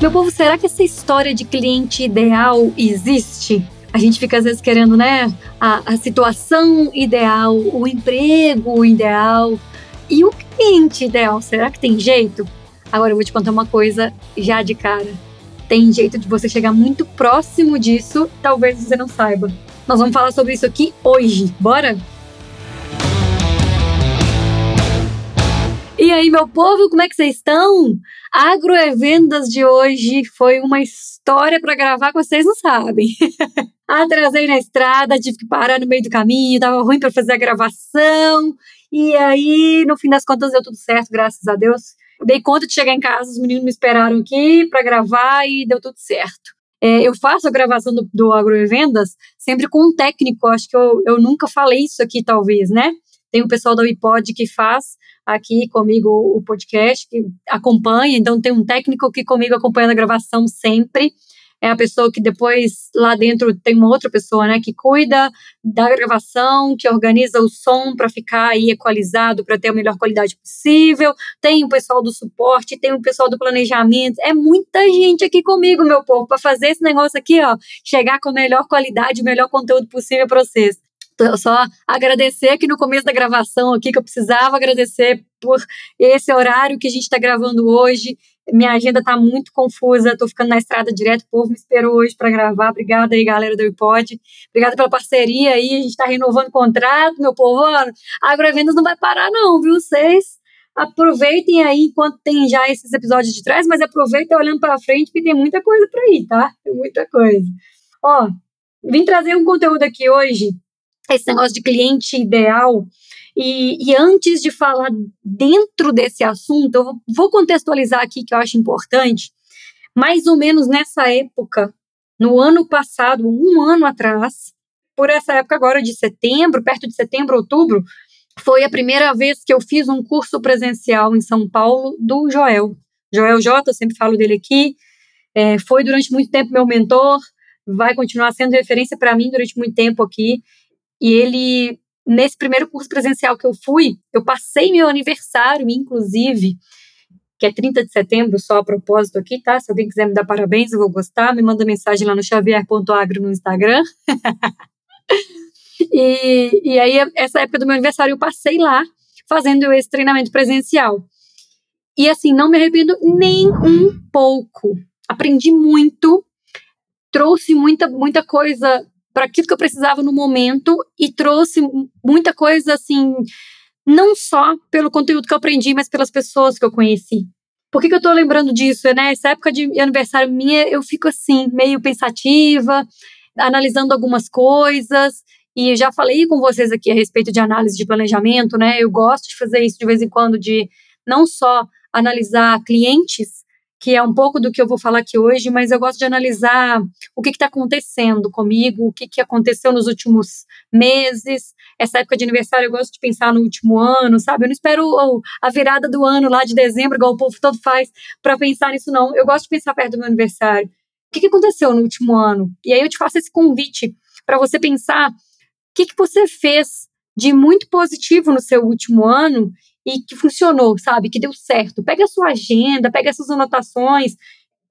Meu povo, será que essa história de cliente ideal existe? A gente fica às vezes querendo, né? A, a situação ideal, o emprego ideal. E o cliente ideal, será que tem jeito? Agora eu vou te contar uma coisa já de cara. Tem jeito de você chegar muito próximo disso, talvez você não saiba. Nós vamos falar sobre isso aqui hoje. Bora? E aí, meu povo, como é que vocês estão? Agroevendas de hoje foi uma história para gravar que vocês não sabem. Atrasei na estrada, tive que parar no meio do caminho, tava ruim para fazer a gravação. E aí, no fim das contas, deu tudo certo, graças a Deus. Dei conta de chegar em casa, os meninos me esperaram aqui para gravar e deu tudo certo. É, eu faço a gravação do, do Agroevendas sempre com um técnico, acho que eu, eu nunca falei isso aqui, talvez, né? Tem o pessoal da Wipod que faz aqui comigo o podcast, que acompanha, então tem um técnico aqui comigo acompanhando a gravação sempre. É a pessoa que depois lá dentro tem uma outra pessoa, né, que cuida da gravação, que organiza o som para ficar aí equalizado, para ter a melhor qualidade possível. Tem o pessoal do suporte, tem o pessoal do planejamento. É muita gente aqui comigo, meu povo, para fazer esse negócio aqui, ó, chegar com a melhor qualidade, o melhor conteúdo possível para vocês só agradecer aqui no começo da gravação aqui que eu precisava agradecer por esse horário que a gente está gravando hoje. Minha agenda está muito confusa, estou ficando na estrada direto, o povo me esperou hoje para gravar. Obrigada aí, galera do iPod. Obrigada pela parceria aí, a gente está renovando o contrato, meu povo. Agrovendas não vai parar não, viu? Vocês aproveitem aí enquanto tem já esses episódios de trás, mas aproveitem olhando para frente porque tem muita coisa para ir, tá? Tem muita coisa. Ó, vim trazer um conteúdo aqui hoje esse negócio de cliente ideal. E, e, antes de falar dentro desse assunto, eu vou contextualizar aqui que eu acho importante. Mais ou menos nessa época, no ano passado, um ano atrás, por essa época agora de setembro, perto de setembro, outubro, foi a primeira vez que eu fiz um curso presencial em São Paulo do Joel. Joel J, eu sempre falo dele aqui, é, foi durante muito tempo meu mentor, vai continuar sendo referência para mim durante muito tempo aqui. E ele, nesse primeiro curso presencial que eu fui, eu passei meu aniversário, inclusive, que é 30 de setembro, só a propósito aqui, tá? Se alguém quiser me dar parabéns, eu vou gostar. Me manda mensagem lá no xavier.agro no Instagram. e, e aí, essa época do meu aniversário, eu passei lá, fazendo esse treinamento presencial. E assim, não me arrependo nem um pouco. Aprendi muito, trouxe muita, muita coisa para aquilo que eu precisava no momento e trouxe muita coisa assim, não só pelo conteúdo que eu aprendi, mas pelas pessoas que eu conheci. Por que, que eu estou lembrando disso? Né? Essa época de aniversário minha, eu fico assim, meio pensativa, analisando algumas coisas. E já falei com vocês aqui a respeito de análise de planejamento, né? Eu gosto de fazer isso de vez em quando, de não só analisar clientes, que é um pouco do que eu vou falar aqui hoje, mas eu gosto de analisar o que está acontecendo comigo, o que, que aconteceu nos últimos meses. Essa época de aniversário eu gosto de pensar no último ano, sabe? Eu não espero oh, a virada do ano lá de dezembro, igual o povo todo faz, para pensar nisso, não. Eu gosto de pensar perto do meu aniversário. O que, que aconteceu no último ano? E aí eu te faço esse convite para você pensar o que, que você fez de muito positivo no seu último ano e que funcionou, sabe? Que deu certo. Pega a sua agenda, pega essas anotações,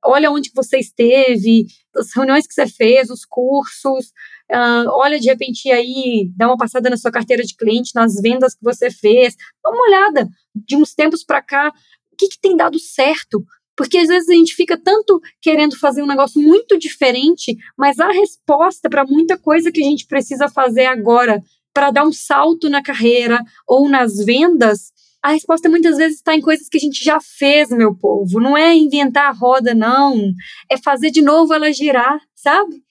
olha onde você esteve, as reuniões que você fez, os cursos, uh, olha de repente aí, dá uma passada na sua carteira de cliente, nas vendas que você fez, dá uma olhada de uns tempos para cá, o que, que tem dado certo, porque às vezes a gente fica tanto querendo fazer um negócio muito diferente, mas a resposta para muita coisa que a gente precisa fazer agora para dar um salto na carreira ou nas vendas a resposta muitas vezes está em coisas que a gente já fez, meu povo. Não é inventar a roda, não. É fazer de novo ela girar, sabe?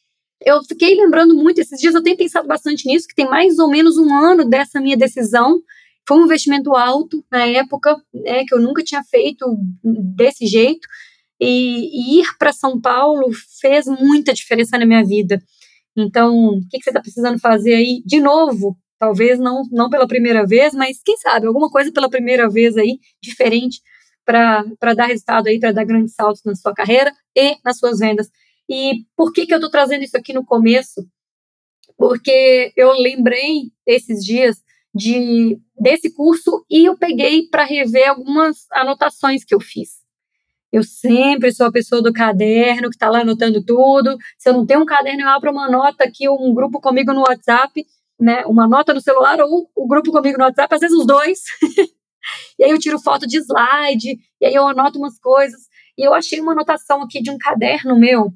Eu fiquei lembrando muito, esses dias eu tenho pensado bastante nisso, que tem mais ou menos um ano dessa minha decisão. Foi um investimento alto na época, né, que eu nunca tinha feito desse jeito. E, e ir para São Paulo fez muita diferença na minha vida. Então, o que, você está precisando fazer aí? De novo, Talvez não, não pela primeira vez, mas quem sabe, alguma coisa pela primeira vez aí, diferente, para dar resultado aí, para dar grandes saltos na sua carreira e nas suas vendas. E por que, que eu estou trazendo isso aqui no começo? Porque eu lembrei esses dias de desse curso e eu peguei para rever algumas anotações que eu fiz. Eu sempre sou a pessoa do caderno que está lá anotando tudo. Se eu não tenho um caderno, eu abro uma nota aqui, um grupo comigo no WhatsApp, né? Uma nota no celular ou o grupo comigo no WhatsApp, às vezes os dois. e aí eu tiro foto de slide, e aí eu anoto umas coisas. E eu achei uma anotação aqui de um caderno meu,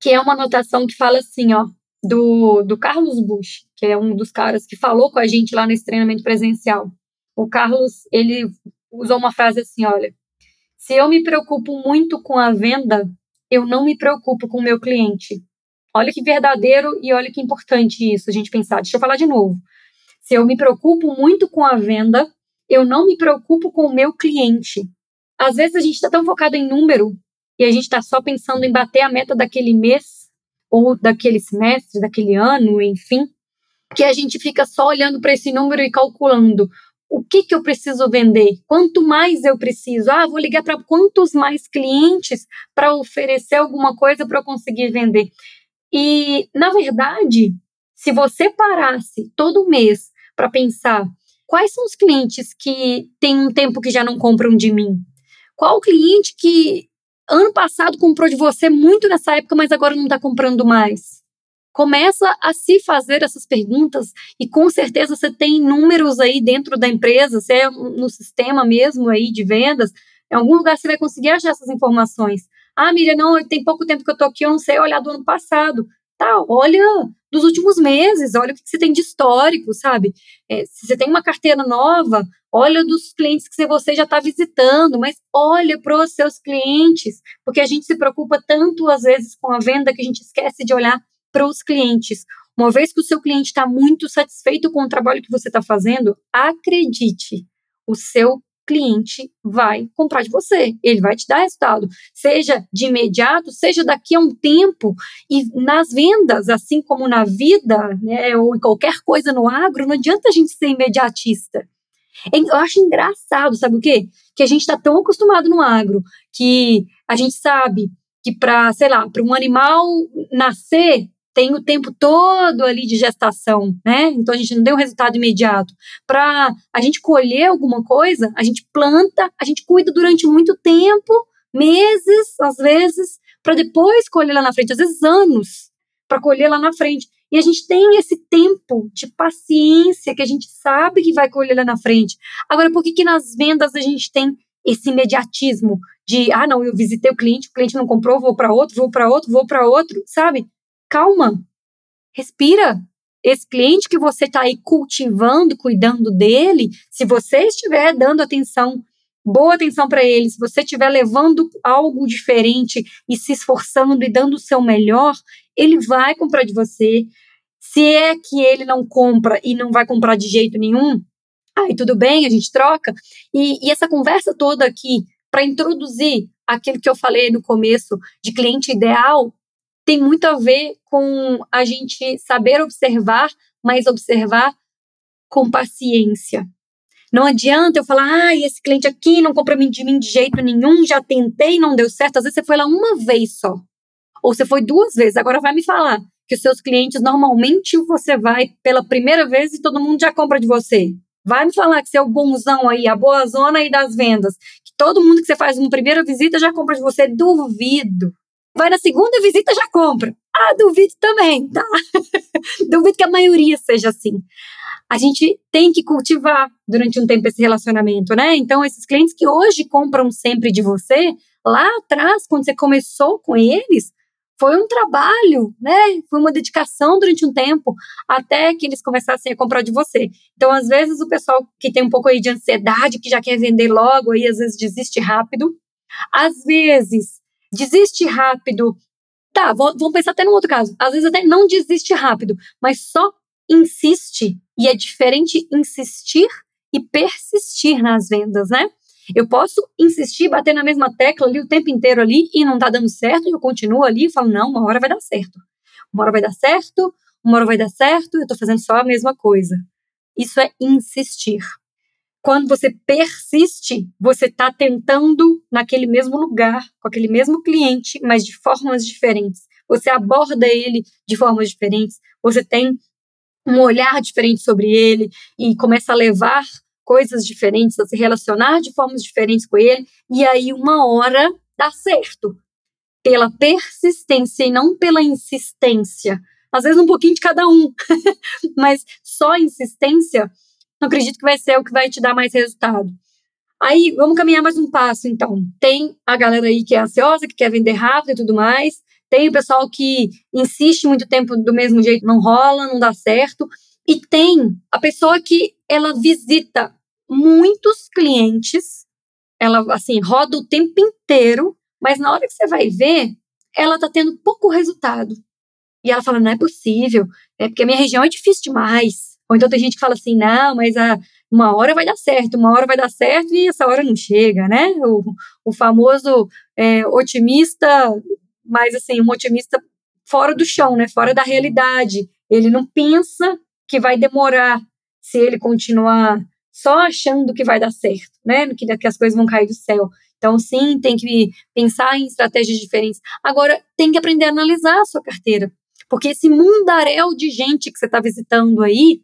que é uma anotação que fala assim, ó, do, do Carlos Bush, que é um dos caras que falou com a gente lá nesse treinamento presencial. O Carlos, ele usou uma frase assim, olha, se eu me preocupo muito com a venda, eu não me preocupo com o meu cliente. Olha que verdadeiro e olha que importante isso, a gente pensar. Deixa eu falar de novo. Se eu me preocupo muito com a venda, eu não me preocupo com o meu cliente. Às vezes a gente está tão focado em número e a gente está só pensando em bater a meta daquele mês ou daquele semestre, daquele ano, enfim, que a gente fica só olhando para esse número e calculando o que, que eu preciso vender, quanto mais eu preciso. Ah, vou ligar para quantos mais clientes para oferecer alguma coisa para eu conseguir vender. E, na verdade, se você parasse todo mês para pensar quais são os clientes que têm um tempo que já não compram de mim, qual o cliente que ano passado comprou de você muito nessa época, mas agora não está comprando mais? Começa a se fazer essas perguntas e com certeza você tem números aí dentro da empresa, se é no sistema mesmo aí de vendas, em algum lugar você vai conseguir achar essas informações. Ah, Miriam, não, tem pouco tempo que eu tô aqui, eu não sei olhar do ano passado. Tá, olha dos últimos meses, olha o que você tem de histórico, sabe? É, se você tem uma carteira nova, olha dos clientes que você já está visitando, mas olha para os seus clientes, porque a gente se preocupa tanto às vezes com a venda que a gente esquece de olhar para os clientes. Uma vez que o seu cliente está muito satisfeito com o trabalho que você está fazendo, acredite, o seu cliente vai comprar de você, ele vai te dar resultado, seja de imediato, seja daqui a um tempo. E nas vendas, assim como na vida, né, ou em qualquer coisa no agro, não adianta a gente ser imediatista. Eu acho engraçado, sabe o quê? Que a gente está tão acostumado no agro que a gente sabe que para, sei lá, para um animal nascer tem o tempo todo ali de gestação, né? Então a gente não tem um resultado imediato. Para a gente colher alguma coisa, a gente planta, a gente cuida durante muito tempo, meses, às vezes, para depois colher lá na frente, às vezes anos, para colher lá na frente. E a gente tem esse tempo de paciência que a gente sabe que vai colher lá na frente. Agora, por que, que nas vendas a gente tem esse imediatismo de, ah, não, eu visitei o cliente, o cliente não comprou, vou para outro, vou para outro, vou para outro, sabe? Calma, respira. Esse cliente que você está aí cultivando, cuidando dele, se você estiver dando atenção, boa atenção para ele, se você estiver levando algo diferente e se esforçando e dando o seu melhor, ele vai comprar de você. Se é que ele não compra e não vai comprar de jeito nenhum, aí tudo bem, a gente troca. E, e essa conversa toda aqui, para introduzir aquilo que eu falei no começo de cliente ideal, tem muito a ver com a gente saber observar, mas observar com paciência. Não adianta eu falar, ah, esse cliente aqui não compra de mim de jeito nenhum, já tentei, não deu certo. Às vezes você foi lá uma vez só. Ou você foi duas vezes, agora vai me falar que os seus clientes, normalmente você vai pela primeira vez e todo mundo já compra de você. Vai me falar que você é o bonzão aí, a boa zona aí das vendas. Que todo mundo que você faz uma primeira visita já compra de você. Duvido. Vai na segunda visita já compra. Ah, duvido também, tá? duvido que a maioria seja assim. A gente tem que cultivar durante um tempo esse relacionamento, né? Então, esses clientes que hoje compram sempre de você, lá atrás, quando você começou com eles, foi um trabalho, né? Foi uma dedicação durante um tempo até que eles começassem a comprar de você. Então, às vezes, o pessoal que tem um pouco aí de ansiedade, que já quer vender logo, aí às vezes desiste rápido. Às vezes, desiste rápido. Tá, vamos pensar até num outro caso. Às vezes até não desiste rápido, mas só insiste. E é diferente insistir e persistir nas vendas, né? Eu posso insistir, bater na mesma tecla ali o tempo inteiro ali e não tá dando certo, e eu continuo ali e falo, não, uma hora vai dar certo. Uma hora vai dar certo, uma hora vai dar certo, eu tô fazendo só a mesma coisa. Isso é insistir. Quando você persiste, você está tentando naquele mesmo lugar, com aquele mesmo cliente, mas de formas diferentes. Você aborda ele de formas diferentes, você tem um olhar diferente sobre ele e começa a levar coisas diferentes, a se relacionar de formas diferentes com ele, e aí uma hora dá certo. Pela persistência e não pela insistência. Às vezes um pouquinho de cada um, mas só insistência, não acredito que vai ser o que vai te dar mais resultado. Aí, vamos caminhar mais um passo, então. Tem a galera aí que é ansiosa, que quer vender rápido e tudo mais. Tem o pessoal que insiste muito tempo do mesmo jeito, não rola, não dá certo. E tem a pessoa que ela visita muitos clientes, ela assim roda o tempo inteiro, mas na hora que você vai ver, ela tá tendo pouco resultado. E ela fala: não é possível, é porque a minha região é difícil demais. Ou então tem gente que fala assim: não, mas a, uma hora vai dar certo, uma hora vai dar certo e essa hora não chega, né? O, o famoso é, otimista, mas assim, um otimista fora do chão, né? Fora da realidade. Ele não pensa que vai demorar se ele continuar só achando que vai dar certo, né? Que, que as coisas vão cair do céu. Então, sim, tem que pensar em estratégias diferentes. Agora, tem que aprender a analisar a sua carteira. Porque esse mundaréu de gente que você está visitando aí,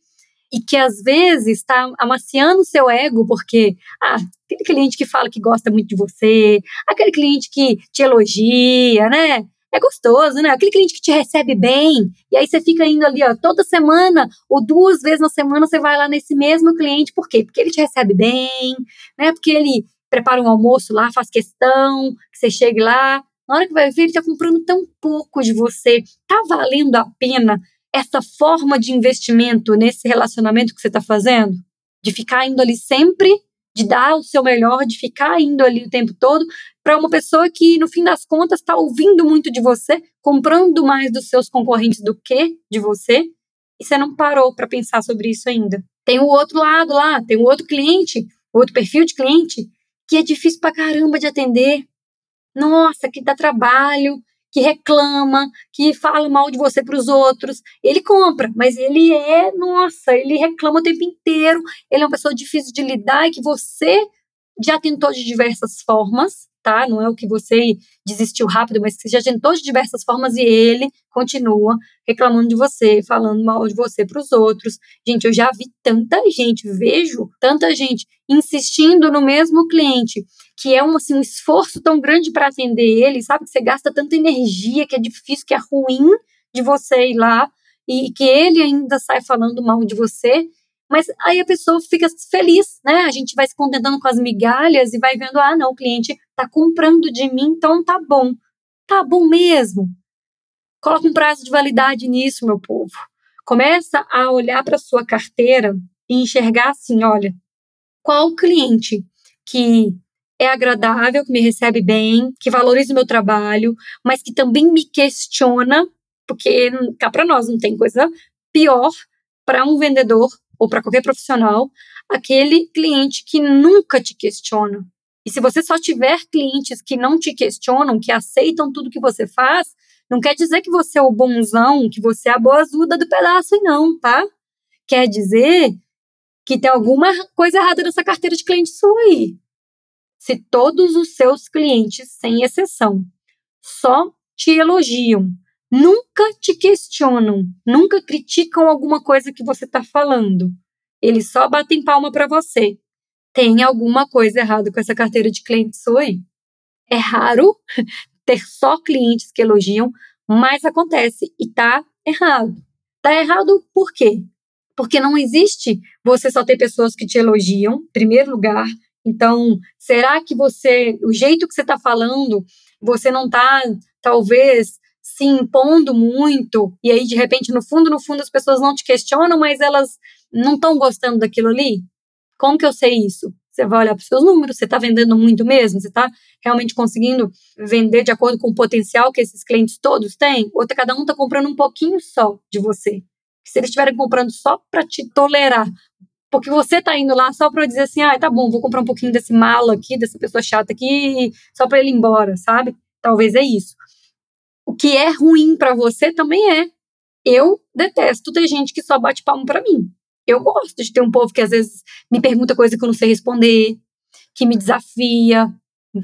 e que às vezes está amaciando o seu ego, porque ah, aquele cliente que fala que gosta muito de você, aquele cliente que te elogia, né? é gostoso, né? Aquele cliente que te recebe bem, e aí você fica indo ali, ó, toda semana ou duas vezes na semana você vai lá nesse mesmo cliente, por quê? Porque ele te recebe bem, né? Porque ele prepara um almoço lá, faz questão que você chegue lá. Na hora que vai ver, ele tá comprando tão pouco de você. Tá valendo a pena essa forma de investimento nesse relacionamento que você tá fazendo? De ficar indo ali sempre de dar o seu melhor, de ficar indo ali o tempo todo, para uma pessoa que, no fim das contas, está ouvindo muito de você, comprando mais dos seus concorrentes do que de você, e você não parou para pensar sobre isso ainda. Tem o outro lado lá, tem o outro cliente, outro perfil de cliente, que é difícil pra caramba de atender. Nossa, que dá trabalho, que reclama, que fala mal de você para os outros. Ele compra, mas ele é, nossa, ele reclama o tempo inteiro. Ele é uma pessoa difícil de lidar e que você já tentou de diversas formas, tá? Não é o que você desistiu rápido, mas que já tentou de diversas formas e ele continua reclamando de você, falando mal de você para os outros. Gente, eu já vi tanta gente, vejo tanta gente insistindo no mesmo cliente, que é um, assim, um esforço tão grande para atender ele, sabe? Que você gasta tanta energia, que é difícil, que é ruim de você ir lá e que ele ainda sai falando mal de você. Mas aí a pessoa fica feliz, né? A gente vai se contentando com as migalhas e vai vendo, ah, não, o cliente tá comprando de mim, então tá bom. Tá bom mesmo. Coloca um prazo de validade nisso, meu povo. Começa a olhar para sua carteira e enxergar assim, olha, qual cliente que é agradável, que me recebe bem, que valoriza o meu trabalho, mas que também me questiona, porque cá para nós não tem coisa pior para um vendedor ou para qualquer profissional, aquele cliente que nunca te questiona. E se você só tiver clientes que não te questionam, que aceitam tudo que você faz, não quer dizer que você é o bonzão, que você é a boazuda do pedaço, não, tá? Quer dizer que tem alguma coisa errada nessa carteira de cliente sua aí. Se todos os seus clientes, sem exceção, só te elogiam, nunca te questionam, nunca criticam alguma coisa que você está falando. Eles só batem palma para você. Tem alguma coisa errada com essa carteira de clientes aí. É raro ter só clientes que elogiam, mas acontece e tá errado. Tá errado por quê? Porque não existe você só ter pessoas que te elogiam, em primeiro lugar. Então, será que você, o jeito que você está falando, você não está, talvez, se impondo muito, e aí de repente, no fundo, no fundo, as pessoas não te questionam, mas elas não estão gostando daquilo ali? Como que eu sei isso? Você vai olhar para os seus números, você está vendendo muito mesmo? Você está realmente conseguindo vender de acordo com o potencial que esses clientes todos têm? Ou tá, cada um está comprando um pouquinho só de você? Se eles estiverem comprando só para te tolerar, porque você está indo lá só para dizer assim, ah, tá bom, vou comprar um pouquinho desse malo aqui, dessa pessoa chata aqui, só para ele ir embora, sabe? Talvez é isso. O que é ruim para você também é. Eu detesto ter gente que só bate palmo para mim. Eu gosto de ter um povo que às vezes me pergunta coisa que eu não sei responder, que me desafia,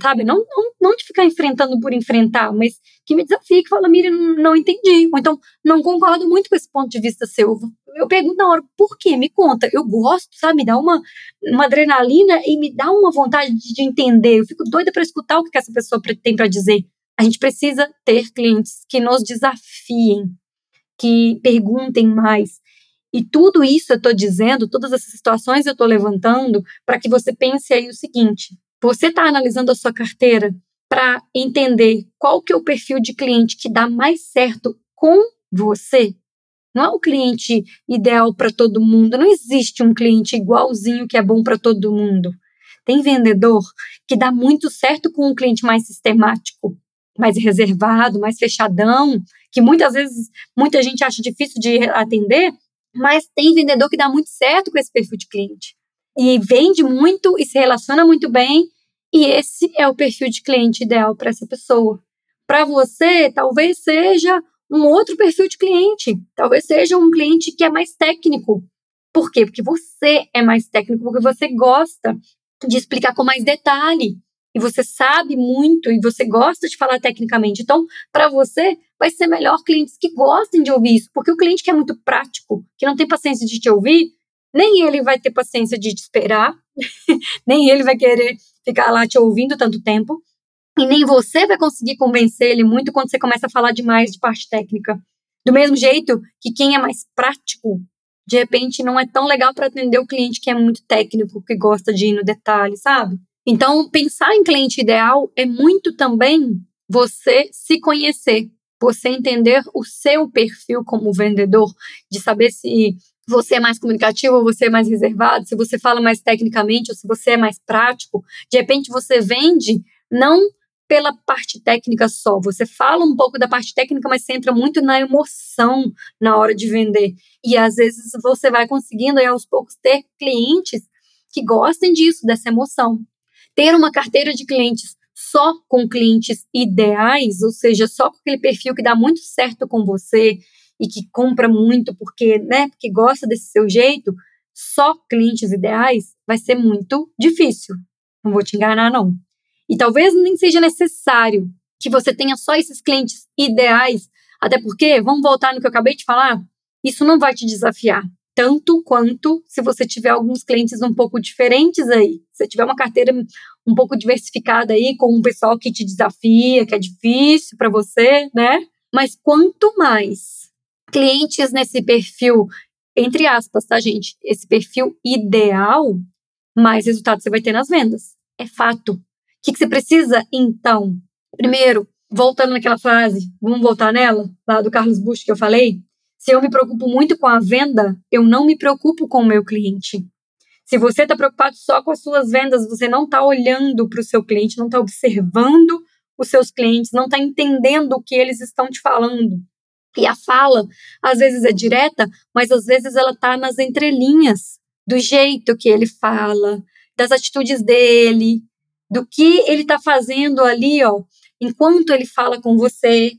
sabe? Não, não, não de ficar enfrentando por enfrentar, mas que me desafia, que fala, Miriam, não, entendi. Ou então, não concordo muito com esse ponto de vista seu. eu pergunto na hora, por quê? Me conta. Eu gosto, sabe? Me dá uma, uma adrenalina e me dá uma vontade de entender. Eu fico doida para escutar o que essa pessoa tem para dizer. A gente precisa ter clientes que nos desafiem, que perguntem mais. E tudo isso eu estou dizendo, todas essas situações eu estou levantando para que você pense aí o seguinte: você está analisando a sua carteira para entender qual que é o perfil de cliente que dá mais certo com você? Não é o cliente ideal para todo mundo, não existe um cliente igualzinho que é bom para todo mundo. Tem vendedor que dá muito certo com um cliente mais sistemático, mais reservado, mais fechadão, que muitas vezes muita gente acha difícil de atender, mas tem vendedor que dá muito certo com esse perfil de cliente. E vende muito e se relaciona muito bem, e esse é o perfil de cliente ideal para essa pessoa. Para você, talvez seja um outro perfil de cliente. Talvez seja um cliente que é mais técnico. Por quê? Porque você é mais técnico, porque você gosta de explicar com mais detalhe. E você sabe muito e você gosta de falar tecnicamente. Então, para você, vai ser melhor clientes que gostem de ouvir isso. Porque o cliente que é muito prático, que não tem paciência de te ouvir, nem ele vai ter paciência de te esperar, nem ele vai querer ficar lá te ouvindo tanto tempo. E nem você vai conseguir convencer ele muito quando você começa a falar demais de parte técnica. Do mesmo jeito que quem é mais prático, de repente não é tão legal para atender o cliente que é muito técnico, que gosta de ir no detalhe, sabe? Então, pensar em cliente ideal é muito também você se conhecer, você entender o seu perfil como vendedor, de saber se você é mais comunicativo ou você é mais reservado, se você fala mais tecnicamente ou se você é mais prático. De repente, você vende não pela parte técnica só. Você fala um pouco da parte técnica, mas você entra muito na emoção na hora de vender. E às vezes você vai conseguindo aí, aos poucos ter clientes que gostem disso, dessa emoção. Ter uma carteira de clientes só com clientes ideais, ou seja, só com aquele perfil que dá muito certo com você e que compra muito porque, né, porque gosta desse seu jeito, só clientes ideais vai ser muito difícil. Não vou te enganar não. E talvez nem seja necessário que você tenha só esses clientes ideais, até porque, vamos voltar no que eu acabei de falar, isso não vai te desafiar tanto quanto se você tiver alguns clientes um pouco diferentes aí. Se tiver uma carteira um pouco diversificada aí, com um pessoal que te desafia, que é difícil para você, né? Mas quanto mais clientes nesse perfil, entre aspas, tá, gente? Esse perfil ideal, mais resultado você vai ter nas vendas. É fato. O que, que você precisa, então? Primeiro, voltando naquela frase, vamos voltar nela, lá do Carlos Bush que eu falei. Se eu me preocupo muito com a venda, eu não me preocupo com o meu cliente. Se você está preocupado só com as suas vendas, você não está olhando para o seu cliente, não está observando os seus clientes, não está entendendo o que eles estão te falando. E a fala, às vezes é direta, mas às vezes ela está nas entrelinhas, do jeito que ele fala, das atitudes dele, do que ele está fazendo ali, ó, enquanto ele fala com você.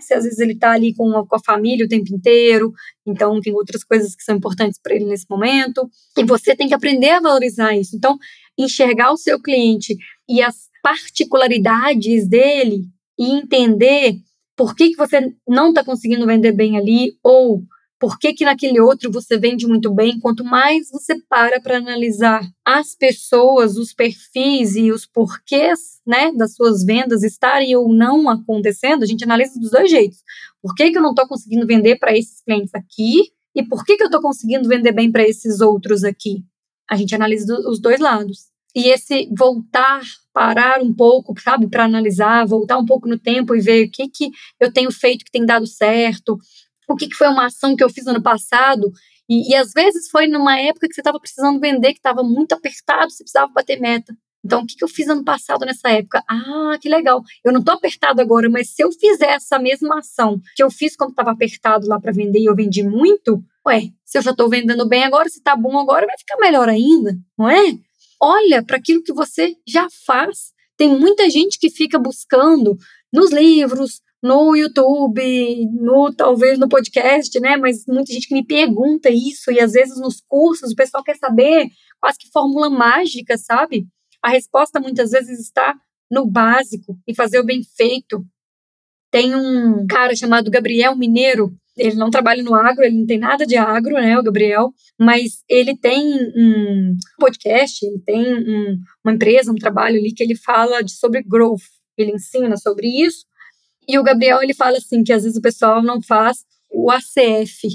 Se às vezes ele está ali com a, com a família o tempo inteiro, então tem outras coisas que são importantes para ele nesse momento. E você tem que aprender a valorizar isso. Então, enxergar o seu cliente e as particularidades dele e entender por que, que você não está conseguindo vender bem ali ou por que, que naquele outro você vende muito bem? Quanto mais você para para analisar as pessoas, os perfis e os porquês né, das suas vendas estarem ou não acontecendo, a gente analisa dos dois jeitos. Por que, que eu não estou conseguindo vender para esses clientes aqui? E por que, que eu estou conseguindo vender bem para esses outros aqui? A gente analisa os dois lados. E esse voltar, parar um pouco, sabe, para analisar, voltar um pouco no tempo e ver o que, que eu tenho feito que tem dado certo, o que, que foi uma ação que eu fiz ano passado. E, e às vezes foi numa época que você estava precisando vender, que estava muito apertado, você precisava bater meta. Então, o que, que eu fiz ano passado nessa época? Ah, que legal. Eu não estou apertado agora, mas se eu fizer essa mesma ação que eu fiz quando estava apertado lá para vender e eu vendi muito, ué, se eu já estou vendendo bem agora, se está bom agora, vai ficar melhor ainda, não é? Olha para aquilo que você já faz. Tem muita gente que fica buscando nos livros, no YouTube, no talvez no podcast, né? Mas muita gente que me pergunta isso e às vezes nos cursos o pessoal quer saber quase que fórmula mágica, sabe? A resposta muitas vezes está no básico e fazer o bem feito. Tem um cara chamado Gabriel Mineiro ele não trabalha no agro, ele não tem nada de agro, né, o Gabriel, mas ele tem um podcast, ele tem um, uma empresa, um trabalho ali que ele fala de, sobre growth, ele ensina sobre isso. E o Gabriel, ele fala assim, que às vezes o pessoal não faz o ACF.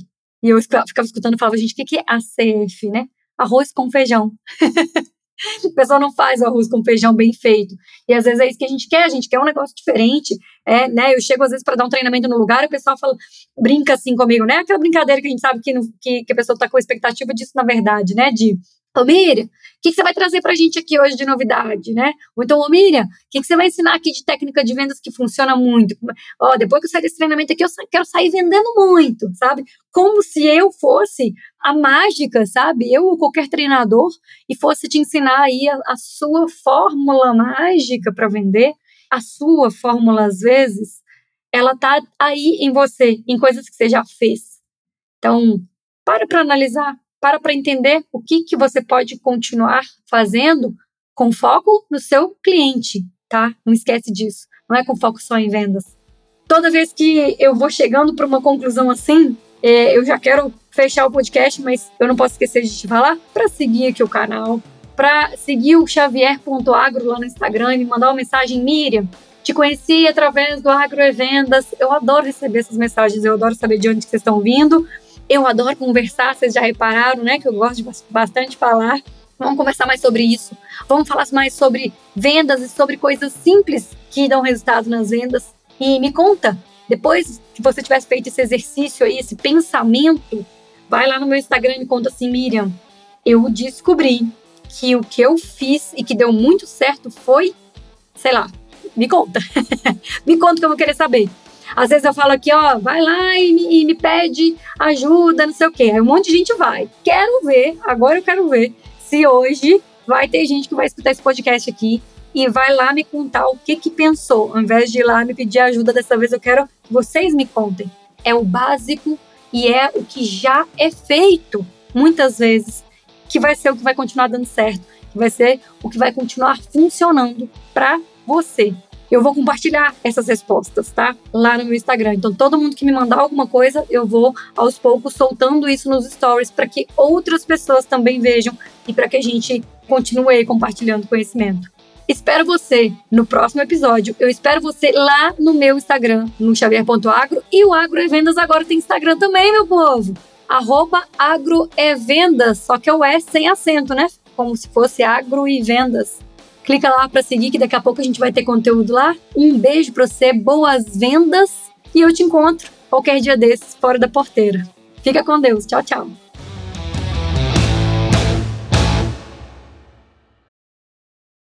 E eu ficava escutando e falava, gente, o que é ACF, né? Arroz com feijão. o pessoal não faz o arroz com feijão bem feito. E às vezes é isso que a gente quer, a gente quer um negócio diferente. É, né? Eu chego às vezes para dar um treinamento no lugar e o pessoal fala, brinca assim comigo, né? Aquela brincadeira que a gente sabe que, que, que a pessoa está com expectativa disso na verdade, né? De Ô Miriam, o que, que, você vai trazer para a gente aqui hoje de novidade, né? Ou então, ô Miriam, o que, que, você vai ensinar aqui de técnica de vendas que funciona muito? Ó, depois que eu sair desse treinamento aqui, eu quero sair vendendo muito, sabe? Como se eu fosse a mágica, sabe? Eu ou qualquer treinador e fosse te ensinar aí a, a sua fórmula mágica para vender. A sua fórmula, às vezes, ela tá aí em você, em coisas que você já fez. Então, para para analisar para para entender o que, que você pode continuar fazendo com foco no seu cliente, tá? Não esquece disso. Não é com foco só em vendas. Toda vez que eu vou chegando para uma conclusão assim, é, eu já quero fechar o podcast, mas eu não posso esquecer de te falar para seguir aqui o canal, para seguir o xavier.agro lá no Instagram e mandar uma mensagem, Miriam, te conheci através do Agro e Vendas. Eu adoro receber essas mensagens, eu adoro saber de onde vocês estão vindo. Eu adoro conversar, vocês já repararam, né? Que eu gosto de bastante falar. Vamos conversar mais sobre isso. Vamos falar mais sobre vendas e sobre coisas simples que dão resultado nas vendas. E me conta, depois que você tivesse feito esse exercício aí, esse pensamento, vai lá no meu Instagram e me conta assim, Miriam, eu descobri que o que eu fiz e que deu muito certo foi, sei lá, me conta. me conta que eu vou querer saber. Às vezes eu falo aqui, ó, vai lá e me, e me pede ajuda, não sei o quê. Aí um monte de gente vai. Quero ver, agora eu quero ver se hoje vai ter gente que vai escutar esse podcast aqui e vai lá me contar o que que pensou. Ao invés de ir lá me pedir ajuda, dessa vez eu quero que vocês me contem. É o básico e é o que já é feito muitas vezes que vai ser o que vai continuar dando certo, que vai ser o que vai continuar funcionando para você eu vou compartilhar essas respostas, tá? Lá no meu Instagram. Então, todo mundo que me mandar alguma coisa, eu vou aos poucos soltando isso nos stories para que outras pessoas também vejam e para que a gente continue compartilhando conhecimento. Espero você no próximo episódio. Eu espero você lá no meu Instagram, no xavier.agro. E o Agro Vendas agora tem Instagram também, meu povo. Arroba agroevendas, só que é o S sem acento, né? Como se fosse agro e vendas. Clica lá para seguir que daqui a pouco a gente vai ter conteúdo lá. Um beijo para você, boas vendas e eu te encontro qualquer dia desses fora da porteira. Fica com Deus. Tchau, tchau.